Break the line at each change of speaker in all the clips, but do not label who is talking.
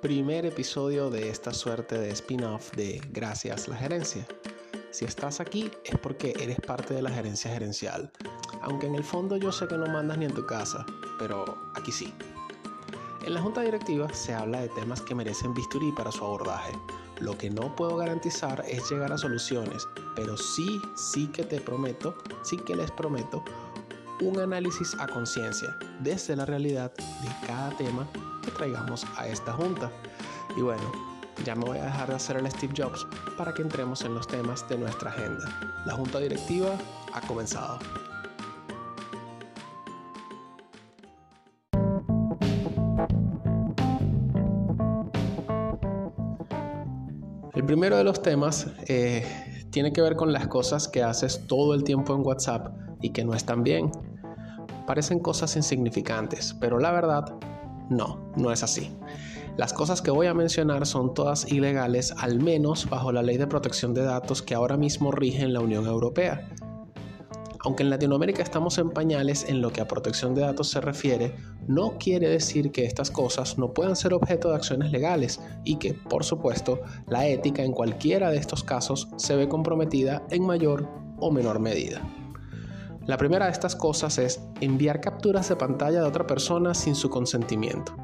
primer episodio de esta suerte de spin-off de Gracias la Gerencia. Si estás aquí es porque eres parte de la gerencia gerencial, aunque en el fondo yo sé que no mandas ni en tu casa, pero aquí sí. En la junta directiva se habla de temas que merecen bisturí para su abordaje. Lo que no puedo garantizar es llegar a soluciones, pero sí, sí que te prometo, sí que les prometo un análisis a conciencia desde la realidad de cada tema que traigamos a esta junta. Y bueno, ya me voy a dejar de hacer el Steve Jobs para que entremos en los temas de nuestra agenda. La junta directiva ha comenzado. El primero de los temas eh, tiene que ver con las cosas que haces todo el tiempo en WhatsApp y que no están bien. Parecen cosas insignificantes, pero la verdad no, no es así. Las cosas que voy a mencionar son todas ilegales, al menos bajo la ley de protección de datos que ahora mismo rige en la Unión Europea. Aunque en Latinoamérica estamos en pañales en lo que a protección de datos se refiere, no quiere decir que estas cosas no puedan ser objeto de acciones legales y que, por supuesto, la ética en cualquiera de estos casos se ve comprometida en mayor o menor medida. La primera de estas cosas es enviar capturas de pantalla de otra persona sin su consentimiento.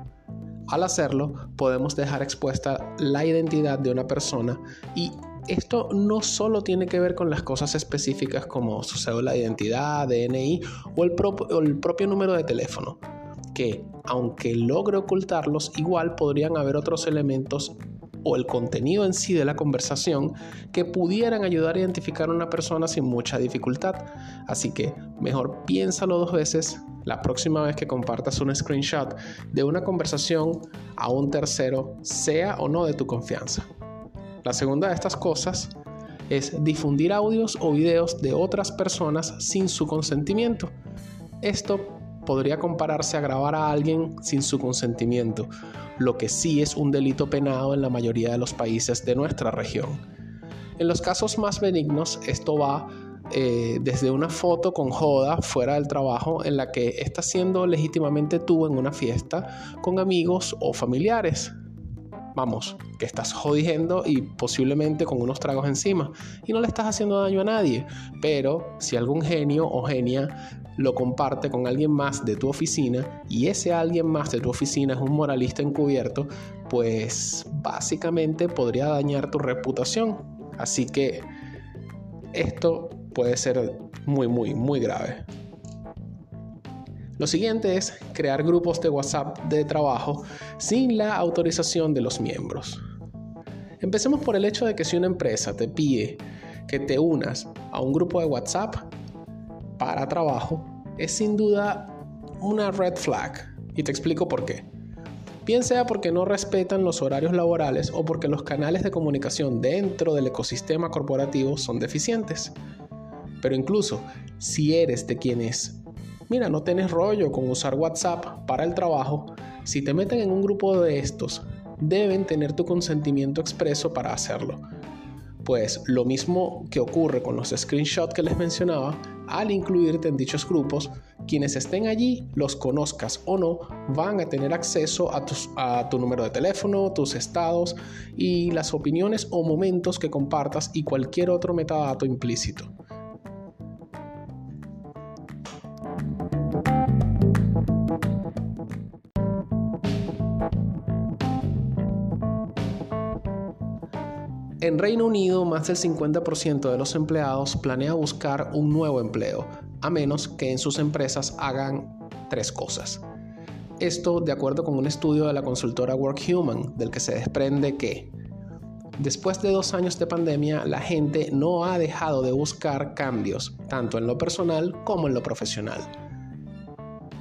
Al hacerlo, podemos dejar expuesta la identidad de una persona y esto no solo tiene que ver con las cosas específicas como su cédula de identidad, DNI o el, o el propio número de teléfono, que aunque logre ocultarlos, igual podrían haber otros elementos o el contenido en sí de la conversación que pudieran ayudar a identificar a una persona sin mucha dificultad. Así que mejor piénsalo dos veces la próxima vez que compartas un screenshot de una conversación a un tercero, sea o no de tu confianza. La segunda de estas cosas es difundir audios o videos de otras personas sin su consentimiento. Esto podría compararse a grabar a alguien sin su consentimiento, lo que sí es un delito penado en la mayoría de los países de nuestra región. En los casos más benignos, esto va eh, desde una foto con joda fuera del trabajo en la que estás siendo legítimamente tú en una fiesta con amigos o familiares. Vamos, que estás jodiendo y posiblemente con unos tragos encima y no le estás haciendo daño a nadie. Pero si algún genio o genia lo comparte con alguien más de tu oficina y ese alguien más de tu oficina es un moralista encubierto, pues básicamente podría dañar tu reputación. Así que esto puede ser muy, muy, muy grave. Lo siguiente es crear grupos de WhatsApp de trabajo sin la autorización de los miembros. Empecemos por el hecho de que si una empresa te pide que te unas a un grupo de WhatsApp, para trabajo es sin duda una red flag. Y te explico por qué. Bien sea porque no respetan los horarios laborales o porque los canales de comunicación dentro del ecosistema corporativo son deficientes. Pero incluso si eres de quienes, mira, no tienes rollo con usar WhatsApp para el trabajo, si te meten en un grupo de estos, deben tener tu consentimiento expreso para hacerlo. Pues lo mismo que ocurre con los screenshots que les mencionaba, al incluirte en dichos grupos, quienes estén allí, los conozcas o no, van a tener acceso a, tu número de teléfono, tus estados y las opiniones o momentos que compartas y cualquier otro metadato implícito. En Reino Unido, más del 50% de los empleados planea buscar un nuevo empleo, a menos que en sus empresas hagan tres cosas. Esto de acuerdo con un estudio de la consultora WorkHuman, del que se desprende que después de dos años de pandemia, la gente no ha dejado de buscar cambios, tanto en lo personal como en lo profesional.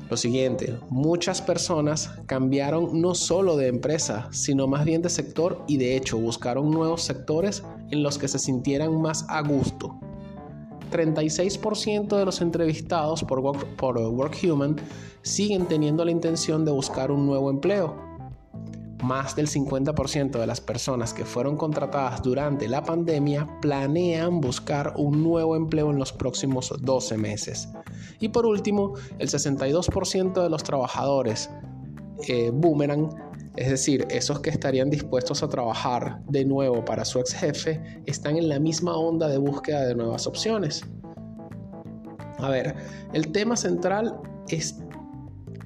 Lo siguiente, muchas personas cambiaron no solo de empresa, sino más bien de sector y de hecho buscaron nuevos sectores en los que se sintieran más a gusto. 36% de los entrevistados por, por WorkHuman siguen teniendo la intención de buscar un nuevo empleo, más del 50% de las personas que fueron contratadas durante la pandemia planean buscar un nuevo empleo en los próximos 12 meses. Y por último, el 62% de los trabajadores eh, Boomerang Es decir, esos que estarían dispuestos a trabajar de nuevo para su ex jefe están en la misma onda de búsqueda de nuevas opciones. A ver, el tema central es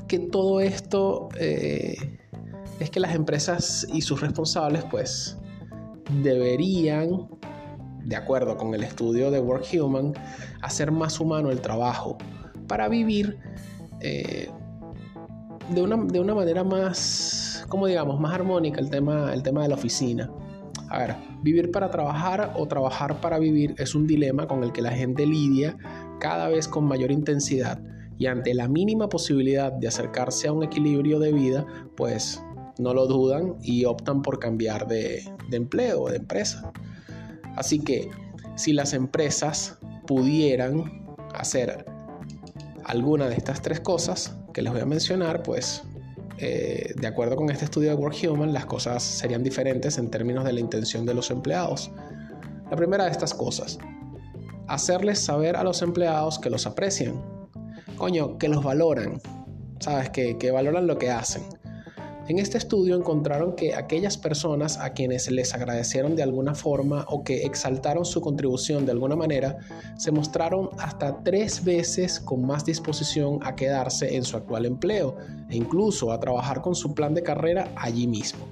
que todo esto eh, es que las empresas y sus responsables pues deberían, de acuerdo con el estudio de Work Human, hacer más humano el trabajo para vivir eh, de, una, de, una, manera más, como digamos, más armónica el tema, el tema de la oficina. A ver, vivir para trabajar o trabajar para vivir es un dilema con el que la gente lidia cada vez con mayor intensidad y ante la mínima posibilidad de acercarse a un equilibrio de vida, pues no lo dudan y optan por cambiar de, empleo o de empresa. Así que si las empresas pudieran hacer alguna de estas tres cosas que les voy a mencionar, pues eh, de acuerdo con este estudio de Work Human, las cosas serían diferentes en términos de la intención de los empleados. La primera de estas cosas, hacerles saber a los empleados que los aprecian. Coño, que los valoran, ¿sabes? Que, que valoran lo que hacen. En este estudio encontraron que aquellas personas a quienes les agradecieron de alguna forma o que exaltaron su contribución de alguna manera, se mostraron hasta tres veces con más disposición a quedarse en su actual empleo e incluso a trabajar con su plan de carrera allí mismo.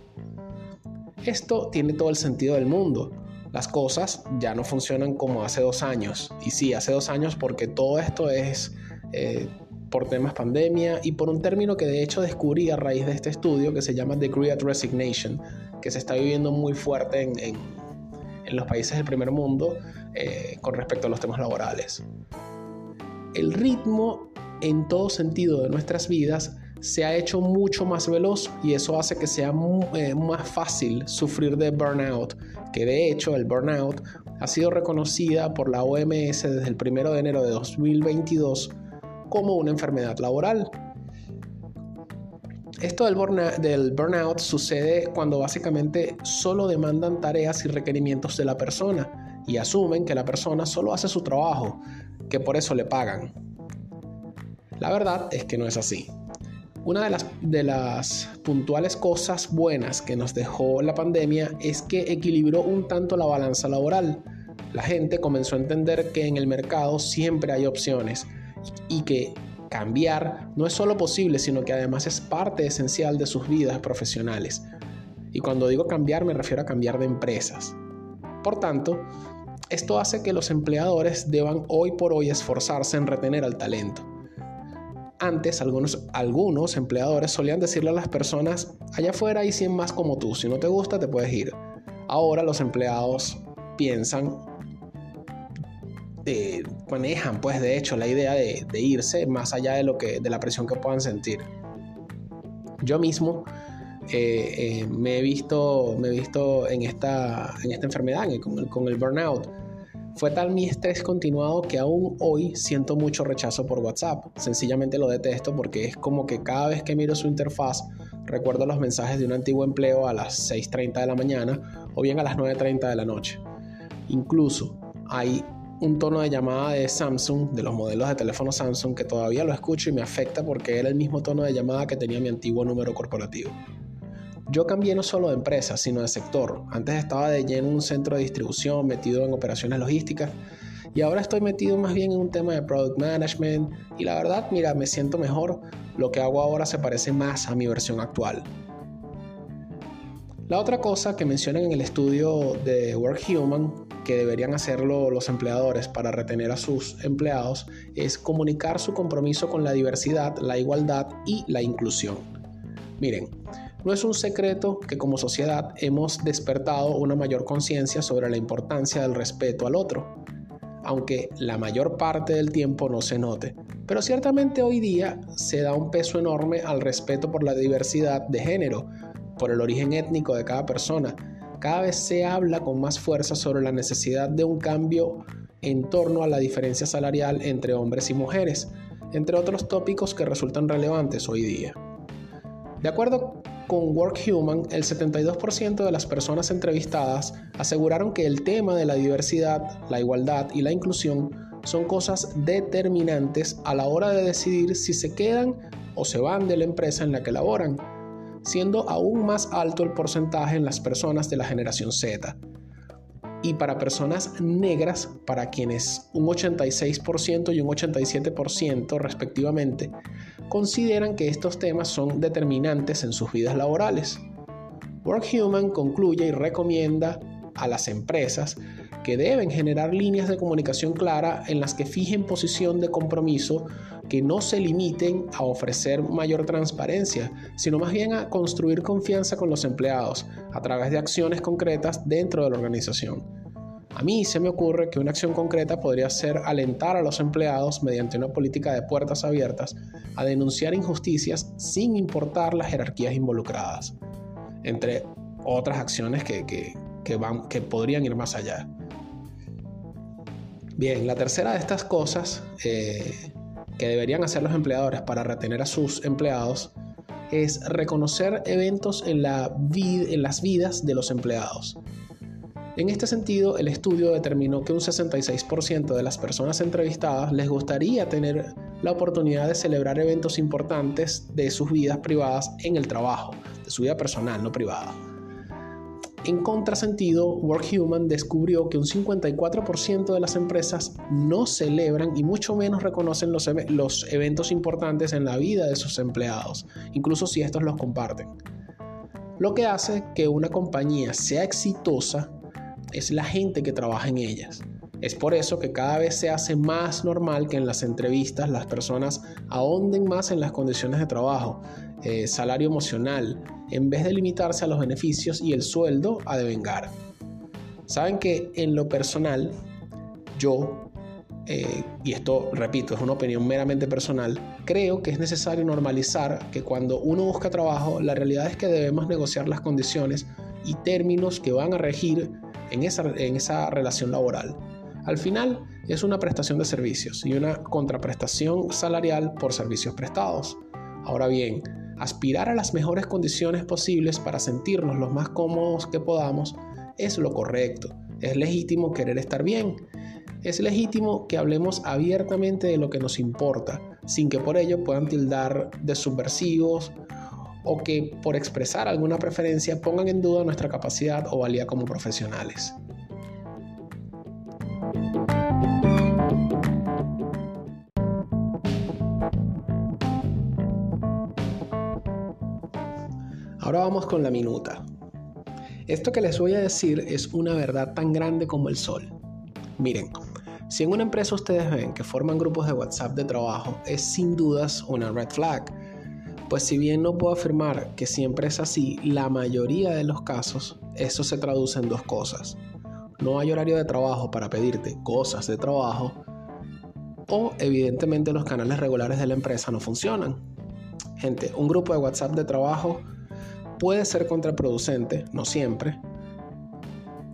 Esto tiene todo el sentido del mundo. Las cosas ya no funcionan como hace dos años. Y sí, hace dos años porque todo esto es... Eh, por temas pandemia y por un término que de hecho descubrí a raíz de este estudio que se llama The Great Resignation, que se está viviendo muy fuerte en, en, los países del primer mundo eh, con respecto a los temas laborales. El ritmo en todo sentido de nuestras vidas se ha hecho mucho más veloz y eso hace que sea eh, más fácil sufrir de burnout, que de hecho el burnout ha sido reconocida por la OMS desde el 1 de enero de 2022 como una enfermedad laboral. Esto del, burnout, sucede cuando básicamente solo demandan tareas y requerimientos de la persona y asumen que la persona solo hace su trabajo, que por eso le pagan. La verdad es que no es así. Una de las, de las puntuales cosas buenas que nos dejó la pandemia es que equilibró un tanto la balanza laboral. La gente comenzó a entender que en el mercado siempre hay opciones y que cambiar no es solo posible, sino que además es parte esencial de sus vidas profesionales. Y cuando digo cambiar me refiero a cambiar de empresas. Por tanto, esto hace que los empleadores deban hoy por hoy esforzarse en retener al talento. Antes algunos, algunos empleadores solían decirle a las personas, allá afuera hay 100 más como tú, si no te gusta te puedes ir. Ahora los empleados piensan manejan, pues de hecho, la idea de, irse más allá de, lo que, de la presión que puedan sentir. Yo mismo eh, eh, me, he visto, me he visto en esta, en esta enfermedad, con el, con el burnout. Fue tal mi estrés continuado que aún hoy siento mucho rechazo por WhatsApp. Sencillamente lo detesto porque es como que cada vez que miro su interfaz recuerdo los mensajes de un antiguo empleo a las 6.30 de la mañana o bien a las 9.30 de la noche. Incluso hay un tono de llamada de Samsung, de los modelos de teléfono Samsung, que todavía lo escucho y me afecta porque era el mismo tono de llamada que tenía mi antiguo número corporativo. Yo cambié no solo de empresa, sino de sector. Antes estaba de lleno en un centro de distribución, metido en operaciones logísticas, y ahora estoy metido más bien en un tema de product management, y la verdad, mira, me siento mejor. Lo que hago ahora se parece más a mi versión actual. La otra cosa que mencionan en el estudio de Work Human que deberían hacerlo los empleadores para retener a sus empleados es comunicar su compromiso con la diversidad, la igualdad y la inclusión. Miren, no es un secreto que como sociedad hemos despertado una mayor conciencia sobre la importancia del respeto al otro, aunque la mayor parte del tiempo no se note. Pero ciertamente hoy día se da un peso enorme al respeto por la diversidad de género, por el origen étnico de cada persona. Cada vez se habla con más fuerza sobre la necesidad de un cambio en torno a la diferencia salarial entre hombres y mujeres, entre otros tópicos que resultan relevantes hoy día. De acuerdo con Work Human, el 72% de las personas entrevistadas aseguraron que el tema de la diversidad, la igualdad y la inclusión son cosas determinantes a la hora de decidir si se quedan o se van de la empresa en la que laboran siendo aún más alto el porcentaje en las personas de la generación Z. Y para personas negras, para quienes un 86% y un 87% respectivamente, consideran que estos temas son determinantes en sus vidas laborales. WorkHuman concluye y recomienda a las empresas que deben generar líneas de comunicación clara en las que fijen posición de compromiso que no se limiten a ofrecer mayor transparencia, sino más bien a construir confianza con los empleados a través de acciones concretas dentro de la organización. A mí se me ocurre que una acción concreta podría ser alentar a los empleados mediante una política de puertas abiertas a denunciar injusticias sin importar las jerarquías involucradas, entre otras acciones que, que podrían ir más allá. Bien, la tercera de estas cosas eh, que deberían hacer los empleadores para retener a sus empleados es reconocer eventos en, la en las vidas de los empleados. En este sentido, el estudio determinó que un 66% de las personas entrevistadas les gustaría tener la oportunidad de celebrar eventos importantes de sus vidas privadas en el trabajo, de su vida personal, no privada. En contrasentido, WorkHuman descubrió que un 54% de las empresas no celebran y mucho menos reconocen los, los, eventos importantes en la vida de sus empleados, incluso si estos los comparten. Lo que hace que una compañía sea exitosa es la gente que trabaja en ellas. Es por eso que cada vez se hace más normal que en las entrevistas las personas ahonden más en las condiciones de trabajo, eh, salario emocional, en vez de limitarse a los beneficios y el sueldo a devengar. Saben que en lo personal, yo, eh, y esto repito, es una opinión meramente personal, creo que es necesario normalizar que cuando uno busca trabajo, la realidad es que debemos negociar las condiciones y términos que van a regir en esa, en esa relación laboral. Al final es una prestación de servicios y una contraprestación salarial por servicios prestados. Ahora bien, aspirar a las mejores condiciones posibles para sentirnos los más cómodos que podamos es lo correcto. Es legítimo querer estar bien. Es legítimo que hablemos abiertamente de lo que nos importa, sin que por ello puedan tildar de subversivos o que por expresar alguna preferencia pongan en duda nuestra capacidad o valía como profesionales. Ahora vamos con la minuta. Esto que les voy a decir es una verdad tan grande como el sol. Miren, si en una empresa ustedes ven que forman grupos de WhatsApp de trabajo, es sin dudas una red flag. Pues si bien no puedo afirmar que siempre es así, la mayoría de los casos eso se traduce en dos cosas. No hay horario de trabajo para pedirte cosas de trabajo o evidentemente los canales regulares de la empresa no funcionan. Gente, un grupo de WhatsApp de trabajo puede ser contraproducente, no siempre.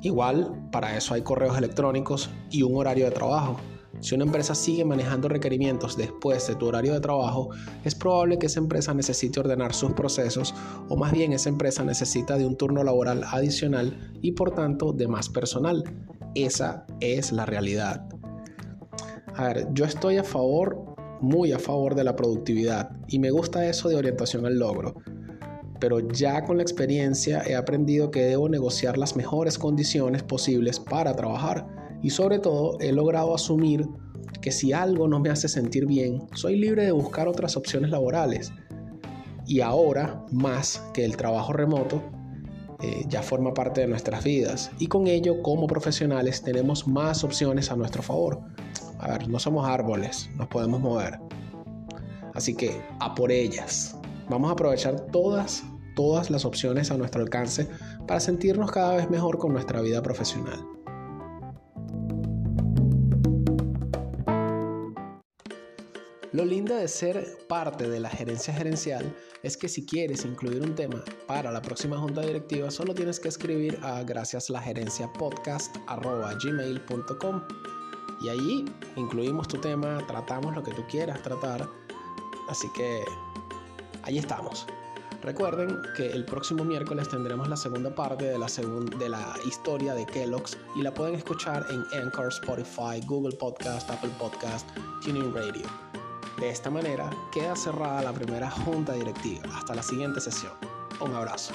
Igual, para eso hay correos electrónicos y un horario de trabajo. Si una empresa sigue manejando requerimientos después de tu horario de trabajo, es probable que esa empresa necesite ordenar sus procesos o más bien esa empresa necesita de un turno laboral adicional y por tanto de más personal. Esa es la realidad. A ver, yo estoy a favor, muy a favor de la productividad y me gusta eso de orientación al logro pero ya con la experiencia he aprendido que debo negociar las mejores condiciones posibles para trabajar y sobre todo he logrado asumir que si algo no me hace sentir bien, soy libre de buscar otras opciones laborales. Y ahora, más que el trabajo remoto, eh, ya forma parte de nuestras vidas y con ello como profesionales tenemos más opciones a nuestro favor. A ver, no somos árboles, nos podemos mover. Así que a por ellas. Vamos a aprovechar todas todas las opciones a nuestro alcance para sentirnos cada vez mejor con nuestra vida profesional. Lo lindo de ser parte de la gerencia gerencial es que si quieres incluir un tema para la próxima junta directiva, solo tienes que escribir a gracias la gerencia podcast y allí incluimos tu tema, tratamos lo que tú quieras tratar. Así que ahí estamos. Recuerden que el próximo miércoles tendremos la segunda parte de la, de la historia de Kellogg's y la pueden escuchar en Anchor, Spotify, Google Podcast, Apple Podcast, Tuning Radio. De esta manera queda cerrada la primera junta directiva. Hasta la siguiente sesión. Un abrazo.